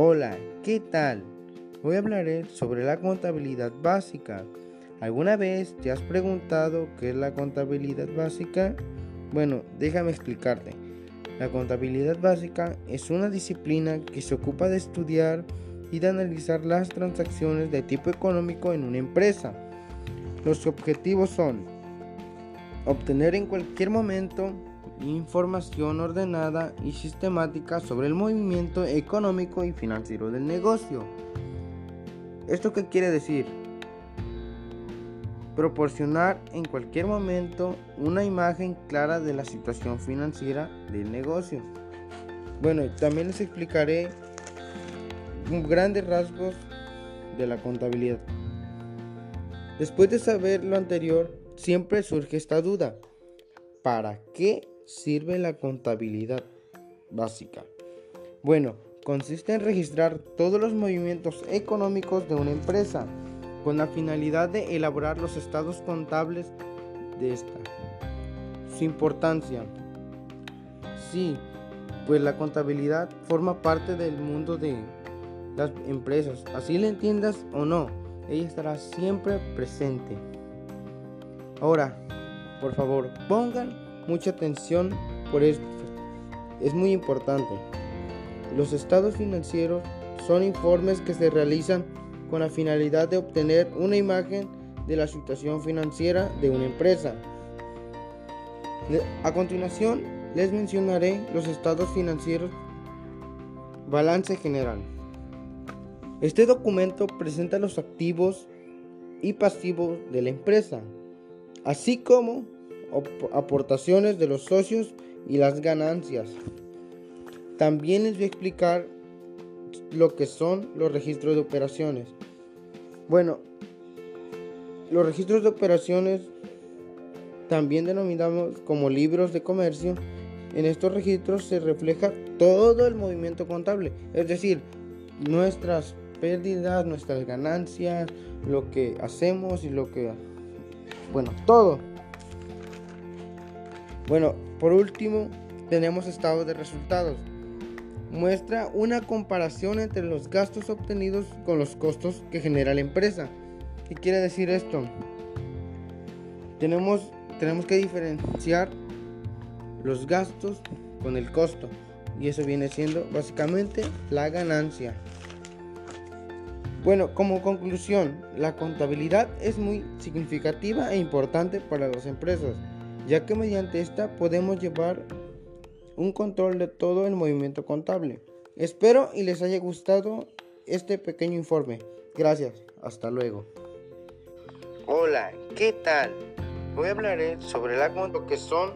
Hola, ¿qué tal? Hoy hablaré sobre la contabilidad básica. ¿Alguna vez te has preguntado qué es la contabilidad básica? Bueno, déjame explicarte. La contabilidad básica es una disciplina que se ocupa de estudiar y de analizar las transacciones de tipo económico en una empresa. Los objetivos son obtener en cualquier momento información ordenada y sistemática sobre el movimiento económico y financiero del negocio. ¿Esto qué quiere decir? Proporcionar en cualquier momento una imagen clara de la situación financiera del negocio. Bueno, también les explicaré grandes rasgos de la contabilidad. Después de saber lo anterior, siempre surge esta duda. ¿Para qué sirve la contabilidad básica? Bueno, consiste en registrar todos los movimientos económicos de una empresa con la finalidad de elaborar los estados contables de esta. Su importancia. Sí, pues la contabilidad forma parte del mundo de las empresas. Así le entiendas o no, ella estará siempre presente. Ahora, por favor, pongan mucha atención por esto. Es muy importante. Los estados financieros son informes que se realizan con la finalidad de obtener una imagen de la situación financiera de una empresa. A continuación, les mencionaré los estados financieros. Balance general. Este documento presenta los activos y pasivos de la empresa, así como aportaciones de los socios y las ganancias. También les voy a explicar lo que son los registros de operaciones. Bueno, los registros de operaciones también denominamos como libros de comercio. En estos registros se refleja todo el movimiento contable, es decir, nuestras pérdidas, nuestras ganancias, lo que hacemos y lo que, bueno, todo. Bueno, por último, tenemos estado de resultados. Muestra una comparación entre los gastos obtenidos con los costos que genera la empresa. ¿Qué quiere decir esto? Tenemos, tenemos que diferenciar los gastos con el costo. Y eso viene siendo básicamente la ganancia. Bueno, como conclusión, la contabilidad es muy significativa e importante para las empresas ya que mediante esta podemos llevar un control de todo el movimiento contable. Espero y les haya gustado este pequeño informe. Gracias, hasta luego. Hola, ¿qué tal? Hoy hablaré sobre la lo que son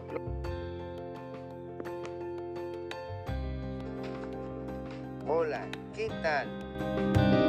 Hola, ¿qué tal?